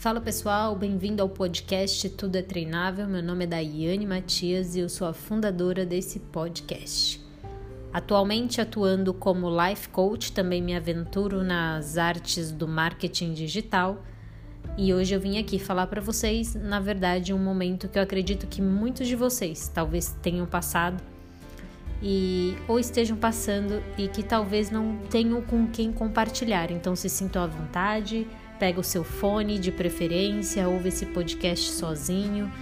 Fala pessoal, bem-vindo ao podcast Tudo é Treinável. Meu nome é Daiane Matias e eu sou a fundadora desse podcast. Atualmente atuando como life coach, também me aventuro nas artes do marketing digital. E hoje eu vim aqui falar para vocês, na verdade, um momento que eu acredito que muitos de vocês talvez tenham passado e ou estejam passando e que talvez não tenham com quem compartilhar. Então se sintam à vontade, pega o seu fone de preferência, ouve esse podcast sozinho.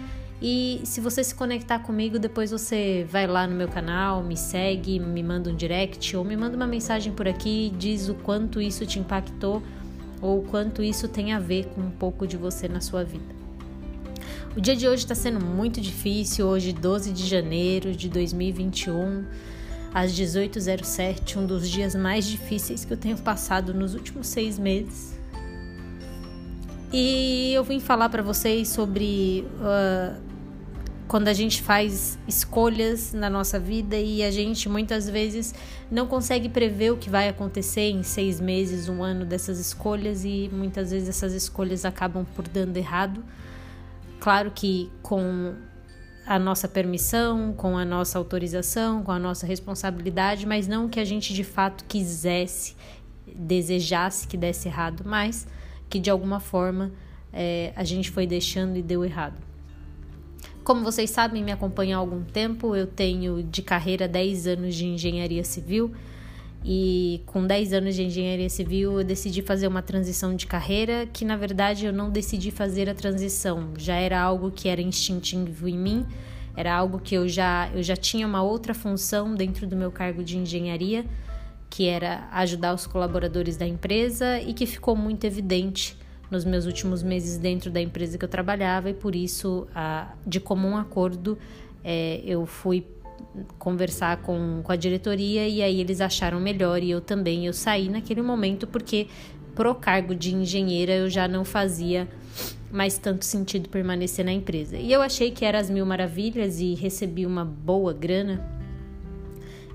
E se você se conectar comigo, depois você vai lá no meu canal, me segue, me manda um direct ou me manda uma mensagem por aqui, diz o quanto isso te impactou ou o quanto isso tem a ver com um pouco de você na sua vida. O dia de hoje está sendo muito difícil, hoje 12 de janeiro de 2021, às 18h07, um dos dias mais difíceis que eu tenho passado nos últimos seis meses. E eu vim falar para vocês sobre uh, quando a gente faz escolhas na nossa vida e a gente muitas vezes não consegue prever o que vai acontecer em seis meses, um ano dessas escolhas e muitas vezes essas escolhas acabam por dando errado. Claro que com a nossa permissão, com a nossa autorização, com a nossa responsabilidade, mas não que a gente de fato quisesse, desejasse que desse errado, mas que de alguma forma é, a gente foi deixando e deu errado. Como vocês sabem, me acompanham há algum tempo, eu tenho de carreira 10 anos de engenharia civil e com 10 anos de engenharia civil, eu decidi fazer uma transição de carreira que, na verdade, eu não decidi fazer a transição. Já era algo que era instintivo em mim, era algo que eu já, eu já tinha uma outra função dentro do meu cargo de engenharia, que era ajudar os colaboradores da empresa e que ficou muito evidente nos meus últimos meses dentro da empresa que eu trabalhava e por isso, de comum acordo, é, eu fui conversar com, com a diretoria e aí eles acharam melhor e eu também. Eu saí naquele momento porque pro cargo de engenheira eu já não fazia mais tanto sentido permanecer na empresa. E eu achei que era as mil maravilhas e recebi uma boa grana.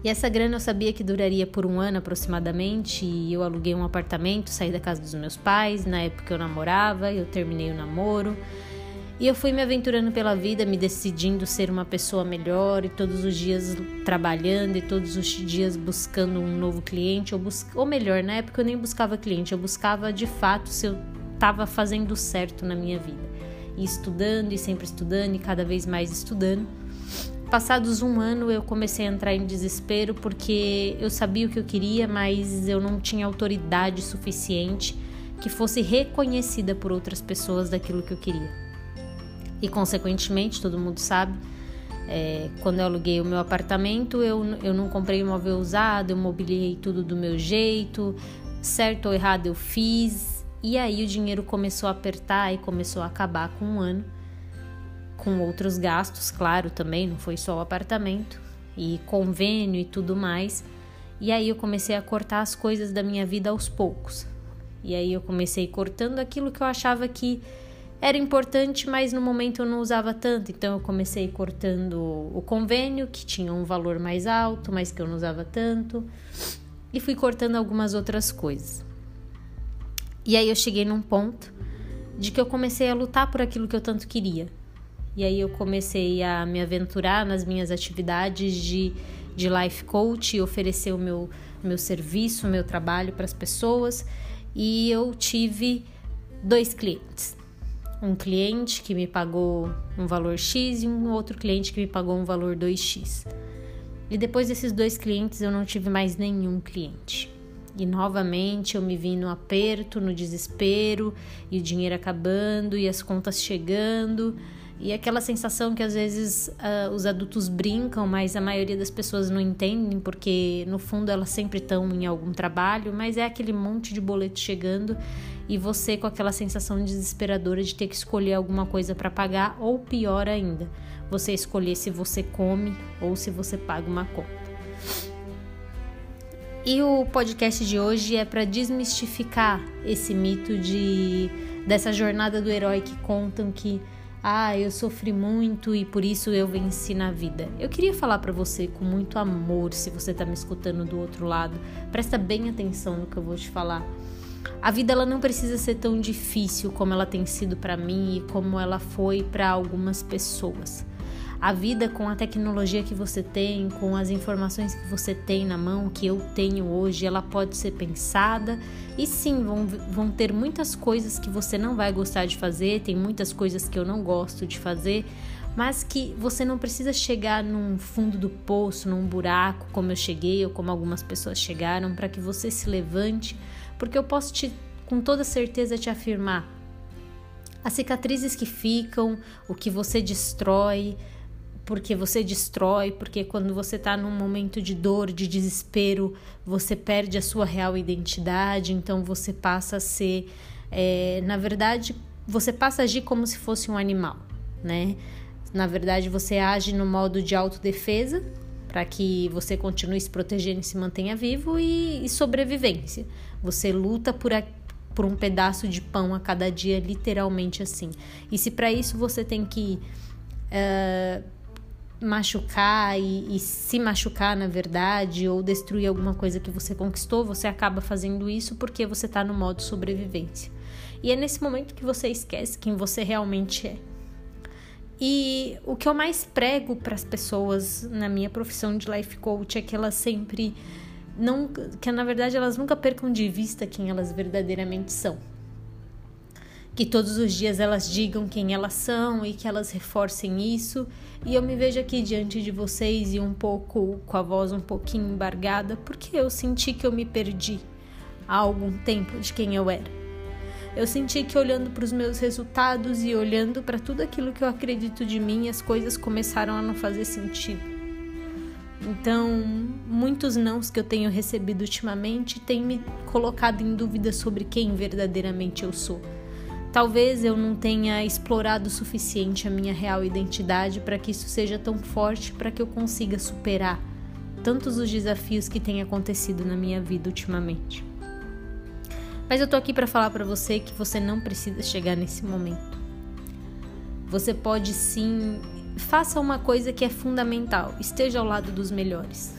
E essa grana eu sabia que duraria por um ano aproximadamente. E eu aluguei um apartamento, saí da casa dos meus pais. Na época eu namorava, eu terminei o namoro. E eu fui me aventurando pela vida, me decidindo ser uma pessoa melhor e todos os dias trabalhando e todos os dias buscando um novo cliente, ou, bus ou melhor, na época eu nem buscava cliente, eu buscava de fato se eu estava fazendo certo na minha vida. E estudando e sempre estudando e cada vez mais estudando. Passados um ano eu comecei a entrar em desespero porque eu sabia o que eu queria, mas eu não tinha autoridade suficiente que fosse reconhecida por outras pessoas daquilo que eu queria. E, consequentemente, todo mundo sabe, é, quando eu aluguei o meu apartamento, eu, eu não comprei imóvel usado, eu mobiliei tudo do meu jeito, certo ou errado eu fiz, e aí o dinheiro começou a apertar e começou a acabar com um ano, com outros gastos, claro, também, não foi só o apartamento, e convênio e tudo mais. E aí eu comecei a cortar as coisas da minha vida aos poucos. E aí eu comecei cortando aquilo que eu achava que era importante, mas no momento eu não usava tanto, então eu comecei cortando o convênio, que tinha um valor mais alto, mas que eu não usava tanto, e fui cortando algumas outras coisas. E aí eu cheguei num ponto de que eu comecei a lutar por aquilo que eu tanto queria. E aí eu comecei a me aventurar nas minhas atividades de, de life coach, oferecer o meu, meu serviço, o meu trabalho para as pessoas, e eu tive dois clientes um cliente que me pagou um valor X e um outro cliente que me pagou um valor 2X. E depois desses dois clientes eu não tive mais nenhum cliente. E novamente eu me vi no aperto, no desespero, e o dinheiro acabando, e as contas chegando, e aquela sensação que às vezes uh, os adultos brincam, mas a maioria das pessoas não entendem, porque no fundo elas sempre estão em algum trabalho, mas é aquele monte de boleto chegando e você com aquela sensação desesperadora de ter que escolher alguma coisa para pagar, ou pior ainda, você escolher se você come ou se você paga uma conta. E o podcast de hoje é para desmistificar esse mito de dessa jornada do herói que contam que ah, eu sofri muito e por isso eu venci na vida. Eu queria falar para você com muito amor, se você tá me escutando do outro lado. Presta bem atenção no que eu vou te falar A vida ela não precisa ser tão difícil como ela tem sido para mim e como ela foi para algumas pessoas. A vida com a tecnologia que você tem, com as informações que você tem na mão, que eu tenho hoje, ela pode ser pensada. E sim, vão, vão ter muitas coisas que você não vai gostar de fazer, tem muitas coisas que eu não gosto de fazer, mas que você não precisa chegar num fundo do poço, num buraco, como eu cheguei ou como algumas pessoas chegaram, para que você se levante porque eu posso te, com toda certeza te afirmar: as cicatrizes que ficam, o que você destrói, porque você destrói, porque quando você está num momento de dor, de desespero, você perde a sua real identidade, então você passa a ser, é, na verdade, você passa a agir como se fosse um animal, né? Na verdade, você age no modo de autodefesa para que você continue se protegendo e se mantenha vivo e, e sobrevivência. Você luta por, a, por um pedaço de pão a cada dia, literalmente assim. E se para isso você tem que uh, machucar e, e, se machucar, na verdade, ou destruir alguma coisa que você conquistou, você acaba fazendo isso porque você está no modo sobrevivência. E é nesse momento que você esquece quem você realmente é. E o que eu mais prego para as pessoas na minha profissão de life coach é que elas sempre não que na verdade elas nunca percam de vista quem elas verdadeiramente são. Que todos os dias elas digam quem elas são e que elas reforcem isso. E eu me vejo aqui diante de vocês e um pouco com a voz um pouquinho embargada, porque eu senti que eu me perdi há algum tempo de quem eu era. Eu senti que olhando para os meus resultados e olhando para tudo aquilo que eu acredito de mim, as coisas começaram a não fazer sentido. Então, muitos nãos que eu tenho recebido ultimamente têm me colocado em dúvida sobre quem verdadeiramente eu sou. Talvez eu não tenha explorado o suficiente a minha real identidade para que isso seja tão forte para que eu consiga superar tantos os desafios que têm acontecido na minha vida ultimamente. Mas eu tô aqui para falar para você que você não precisa chegar nesse momento. Você pode sim, faça uma coisa que é fundamental, esteja ao lado dos melhores.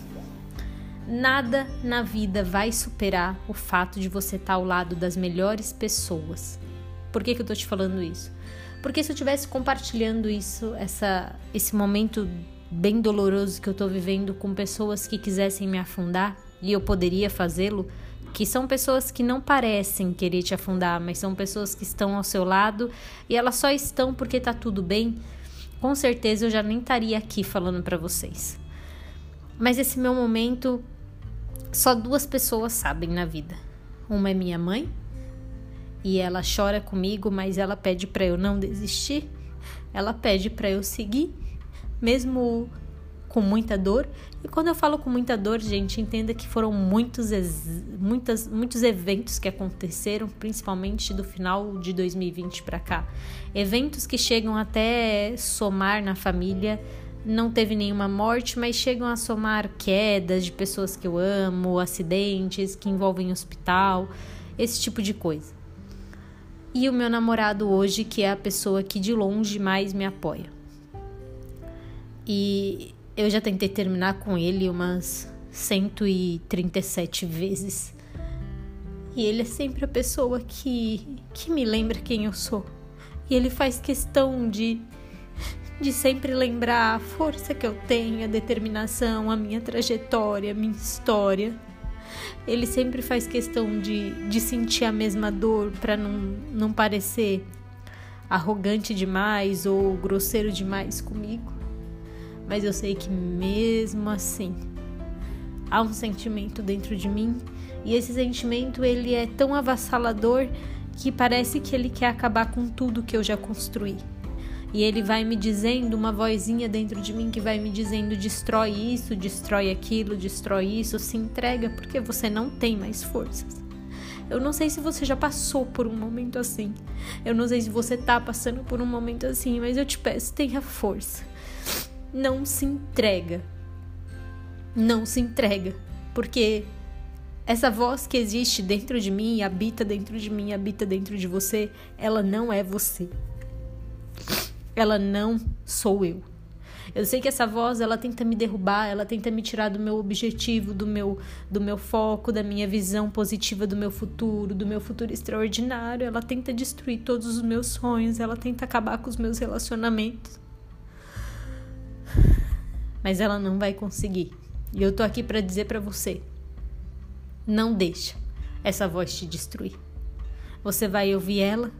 Nada na vida vai superar o fato de você estar ao lado das melhores pessoas. Por que, que eu tô te falando isso? Porque se eu estivesse compartilhando isso, essa, esse momento bem doloroso que eu tô vivendo com pessoas que quisessem me afundar, e eu poderia fazê-lo, que são pessoas que não parecem querer te afundar, mas são pessoas que estão ao seu lado e elas só estão porque tá tudo bem, com certeza eu já nem estaria aqui falando para vocês. Mas esse meu momento só duas pessoas sabem na vida. Uma é minha mãe e ela chora comigo, mas ela pede para eu não desistir. Ela pede para eu seguir, mesmo com muita dor. E quando eu falo com muita dor, gente, entenda que foram muitos, muitas, muitos eventos que aconteceram, principalmente do final de 2020 para cá. Eventos que chegam até somar na família. Não teve nenhuma morte, mas chegam a somar quedas de pessoas que eu amo, acidentes que envolvem hospital, esse tipo de coisa. E o meu namorado hoje, que é a pessoa que de longe mais me apoia. E eu já tentei terminar com ele umas 137 vezes. E ele é sempre a pessoa que, que me lembra quem eu sou. E ele faz questão de, de sempre lembrar a força que eu tenho, a determinação, a minha trajetória, a minha história. Ele sempre faz questão de, de sentir a mesma dor para não, não parecer arrogante demais ou grosseiro demais comigo mas eu sei que mesmo assim há um sentimento dentro de mim e esse sentimento ele é tão avassalador que parece que ele quer acabar com tudo que eu já construí. E ele vai me dizendo, uma vozinha dentro de mim que vai me dizendo: destrói isso, destrói aquilo, destrói isso, se entrega porque você não tem mais forças. Eu não sei se você já passou por um momento assim. Eu não sei se você tá passando por um momento assim, mas eu te peço, tenha força não se entrega. Não se entrega. Porque essa voz que existe dentro de mim, habita dentro de mim, habita dentro de você, ela não é você. Ela não sou eu. Eu sei que essa voz, ela tenta me derrubar, ela tenta me tirar do meu objetivo, do meu do meu foco, da minha visão positiva do meu futuro, do meu futuro extraordinário. Ela tenta destruir todos os meus sonhos, ela tenta acabar com os meus relacionamentos. Mas ela não vai conseguir. E eu tô aqui para dizer para você: não deixa essa voz te destruir. Você vai ouvir ela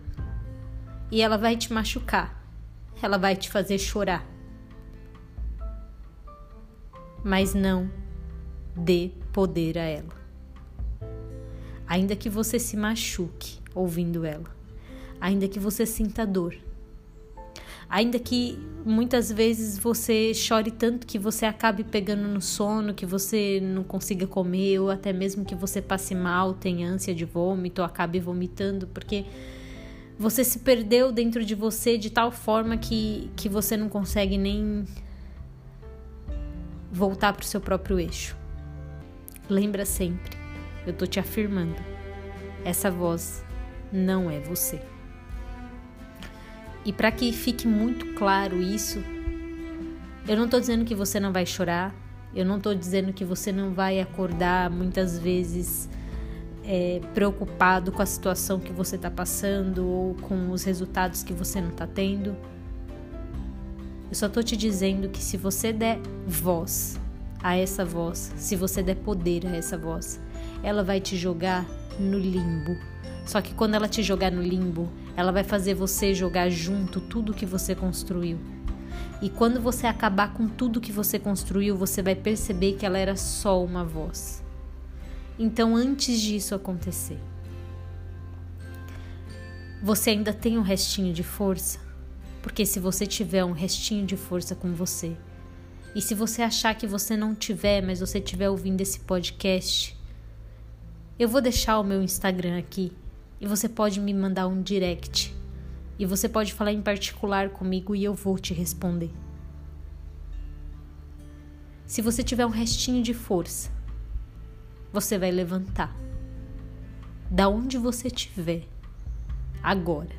e ela vai te machucar. Ela vai te fazer chorar. Mas não dê poder a ela. Ainda que você se machuque ouvindo ela, ainda que você sinta dor, ainda que muitas vezes você chore tanto que você acabe pegando no sono, que você não consiga comer, ou até mesmo que você passe mal, tenha ânsia de vômito, acabe vomitando, porque você se perdeu dentro de você de tal forma que, que você não consegue nem voltar para o seu próprio eixo. Lembra sempre, eu tô te afirmando, essa voz não é você. E para que fique muito claro isso, eu não estou dizendo que você não vai chorar, eu não estou dizendo que você não vai acordar muitas vezes é, preocupado com a situação que você está passando ou com os resultados que você não está tendo. Eu só estou te dizendo que se você der voz a essa voz, se você der poder a essa voz, ela vai te jogar no limbo. Só que quando ela te jogar no limbo, ela vai fazer você jogar junto tudo que você construiu. E quando você acabar com tudo que você construiu, você vai perceber que ela era só uma voz. Então, antes disso acontecer, você ainda tem um restinho de força? Porque se você tiver um restinho de força com você, e se você achar que você não tiver, mas você estiver ouvindo esse podcast, eu vou deixar o meu Instagram aqui e você pode me mandar um direct. E você pode falar em particular comigo e eu vou te responder. Se você tiver um restinho de força, você vai levantar. Da onde você estiver, agora.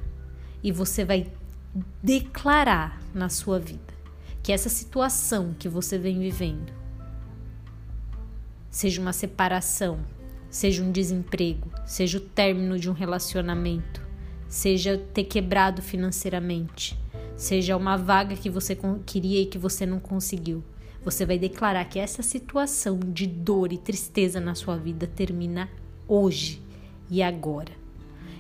E você vai declarar na sua vida que essa situação que você vem vivendo, seja uma separação, seja um desemprego, seja o término de um relacionamento, seja ter quebrado financeiramente, seja uma vaga que você queria e que você não conseguiu. Você vai declarar que essa situação de dor e tristeza na sua vida termina hoje e agora.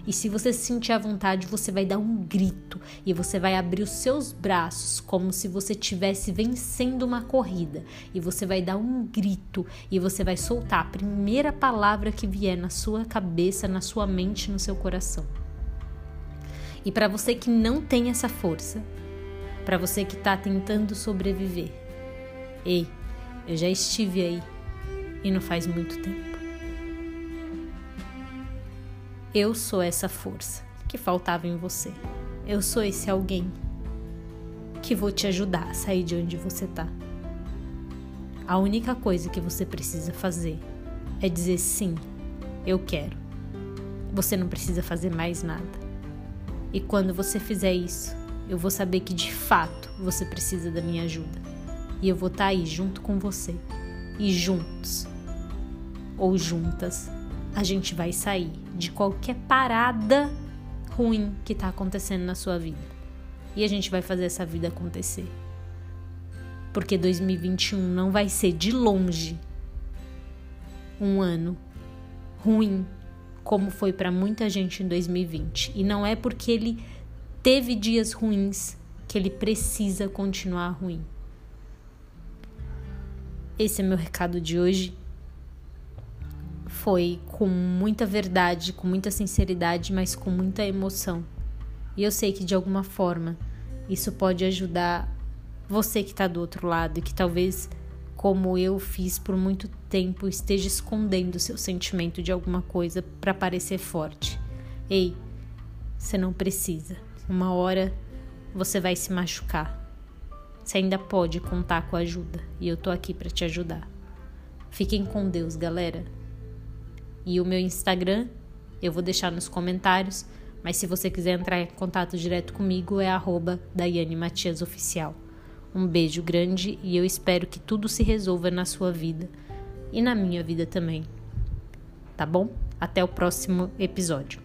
E se você se sentir à vontade, você vai dar um grito e você vai abrir os seus braços como se você estivesse vencendo uma corrida. E você vai dar um grito e você vai soltar a primeira palavra que vier na sua cabeça, na sua mente, no seu coração. E para você que não tem essa força, para você que está tentando sobreviver, ei, eu já estive aí e não faz muito tempo. Eu sou essa força que faltava em você. Eu sou esse alguém que vou te ajudar a sair de onde você está. A única coisa que você precisa fazer é dizer sim, eu quero. Você não precisa fazer mais nada. E quando você fizer isso, eu vou saber que de fato você precisa da minha ajuda. E eu vou estar tá aí junto com você. E juntos, ou juntas, a gente vai sair de qualquer parada ruim que está acontecendo na sua vida. E a gente vai fazer essa vida acontecer. Porque 2021 não vai ser de longe um ano ruim como foi para muita gente em 2020. E não é porque ele teve dias ruins que ele precisa continuar ruim. Esse é meu recado de hoje foi com muita verdade, com muita sinceridade, mas com muita emoção. E eu sei que de alguma forma isso pode ajudar você que está do outro lado e que talvez, como eu fiz por muito tempo, esteja escondendo seu sentimento de alguma coisa para parecer forte. Ei, você não precisa. Uma hora você vai se machucar. Você ainda pode contar com ajuda e eu tô aqui para te ajudar. Fiquem com Deus, galera. E o meu Instagram eu vou deixar nos comentários, mas se você quiser entrar em contato direto comigo é arroba Daiane Matias Oficial. Um beijo grande e eu espero que tudo se resolva na sua vida e na minha vida também. Tá bom? Até o próximo episódio.